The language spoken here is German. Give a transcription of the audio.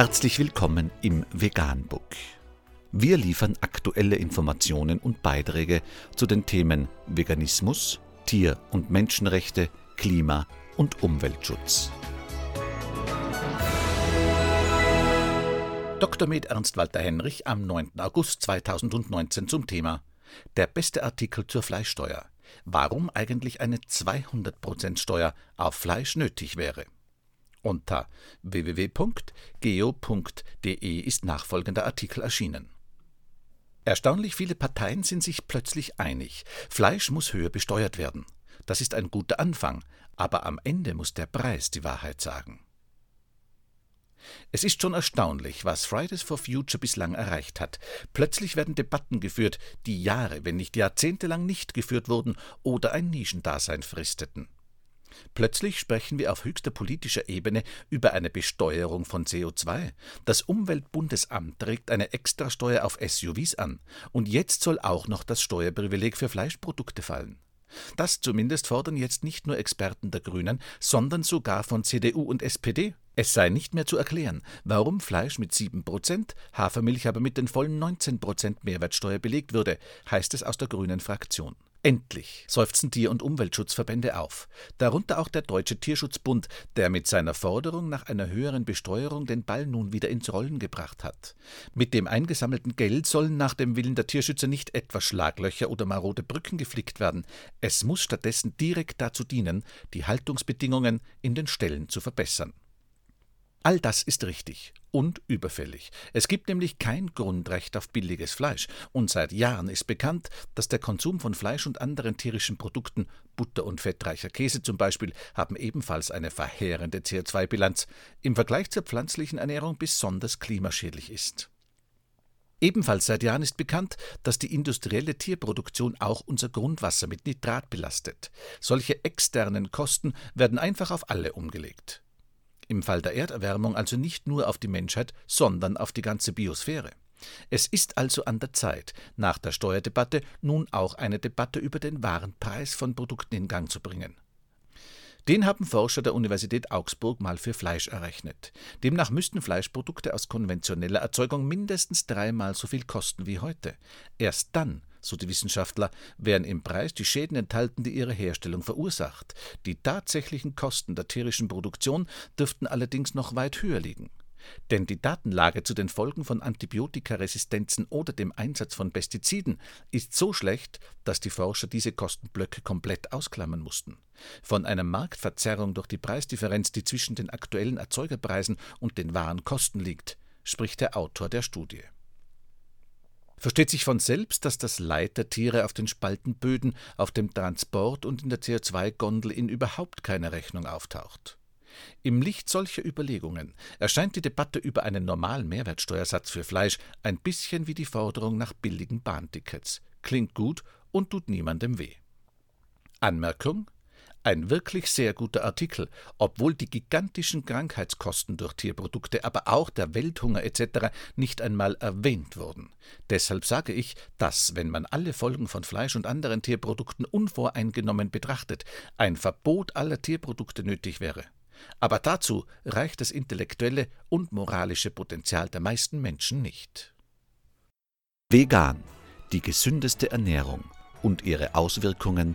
Herzlich willkommen im Veganbook. Wir liefern aktuelle Informationen und Beiträge zu den Themen Veganismus, Tier- und Menschenrechte, Klima- und Umweltschutz. Dr. Med Ernst Walter Henrich am 9. August 2019 zum Thema Der beste Artikel zur Fleischsteuer. Warum eigentlich eine 200% Steuer auf Fleisch nötig wäre. Unter www.geo.de ist nachfolgender Artikel erschienen. Erstaunlich viele Parteien sind sich plötzlich einig. Fleisch muss höher besteuert werden. Das ist ein guter Anfang, aber am Ende muss der Preis die Wahrheit sagen. Es ist schon erstaunlich, was Fridays for Future bislang erreicht hat. Plötzlich werden Debatten geführt, die Jahre, wenn nicht Jahrzehnte lang nicht geführt wurden oder ein Nischendasein fristeten. Plötzlich sprechen wir auf höchster politischer Ebene über eine Besteuerung von CO2. Das Umweltbundesamt trägt eine Extrasteuer auf SUVs an. Und jetzt soll auch noch das Steuerprivileg für Fleischprodukte fallen. Das zumindest fordern jetzt nicht nur Experten der Grünen, sondern sogar von CDU und SPD. Es sei nicht mehr zu erklären, warum Fleisch mit 7%, Hafermilch aber mit den vollen 19% Mehrwertsteuer belegt würde, heißt es aus der Grünen Fraktion. Endlich seufzen Tier- und Umweltschutzverbände auf, darunter auch der Deutsche Tierschutzbund, der mit seiner Forderung nach einer höheren Besteuerung den Ball nun wieder ins Rollen gebracht hat. Mit dem eingesammelten Geld sollen nach dem Willen der Tierschützer nicht etwa Schlaglöcher oder marode Brücken geflickt werden, es muss stattdessen direkt dazu dienen, die Haltungsbedingungen in den Ställen zu verbessern. All das ist richtig und überfällig. Es gibt nämlich kein Grundrecht auf billiges Fleisch, und seit Jahren ist bekannt, dass der Konsum von Fleisch und anderen tierischen Produkten, Butter und fettreicher Käse zum Beispiel, haben ebenfalls eine verheerende CO2-Bilanz, im Vergleich zur pflanzlichen Ernährung besonders klimaschädlich ist. Ebenfalls seit Jahren ist bekannt, dass die industrielle Tierproduktion auch unser Grundwasser mit Nitrat belastet. Solche externen Kosten werden einfach auf alle umgelegt im Fall der Erderwärmung also nicht nur auf die Menschheit, sondern auf die ganze Biosphäre. Es ist also an der Zeit, nach der Steuerdebatte nun auch eine Debatte über den wahren Preis von Produkten in Gang zu bringen. Den haben Forscher der Universität Augsburg mal für Fleisch errechnet. Demnach müssten Fleischprodukte aus konventioneller Erzeugung mindestens dreimal so viel kosten wie heute. Erst dann so die Wissenschaftler, wären im Preis die Schäden enthalten, die ihre Herstellung verursacht. Die tatsächlichen Kosten der tierischen Produktion dürften allerdings noch weit höher liegen. Denn die Datenlage zu den Folgen von Antibiotikaresistenzen oder dem Einsatz von Pestiziden ist so schlecht, dass die Forscher diese Kostenblöcke komplett ausklammern mussten. Von einer Marktverzerrung durch die Preisdifferenz, die zwischen den aktuellen Erzeugerpreisen und den wahren Kosten liegt, spricht der Autor der Studie. Versteht sich von selbst, dass das Leid der Tiere auf den Spaltenböden, auf dem Transport und in der CO2-Gondel in überhaupt keiner Rechnung auftaucht. Im Licht solcher Überlegungen erscheint die Debatte über einen normalen Mehrwertsteuersatz für Fleisch ein bisschen wie die Forderung nach billigen Bahntickets. Klingt gut und tut niemandem weh. Anmerkung ein wirklich sehr guter Artikel, obwohl die gigantischen Krankheitskosten durch Tierprodukte, aber auch der Welthunger etc. nicht einmal erwähnt wurden. Deshalb sage ich, dass, wenn man alle Folgen von Fleisch und anderen Tierprodukten unvoreingenommen betrachtet, ein Verbot aller Tierprodukte nötig wäre. Aber dazu reicht das intellektuelle und moralische Potenzial der meisten Menschen nicht. Vegan, die gesündeste Ernährung und ihre Auswirkungen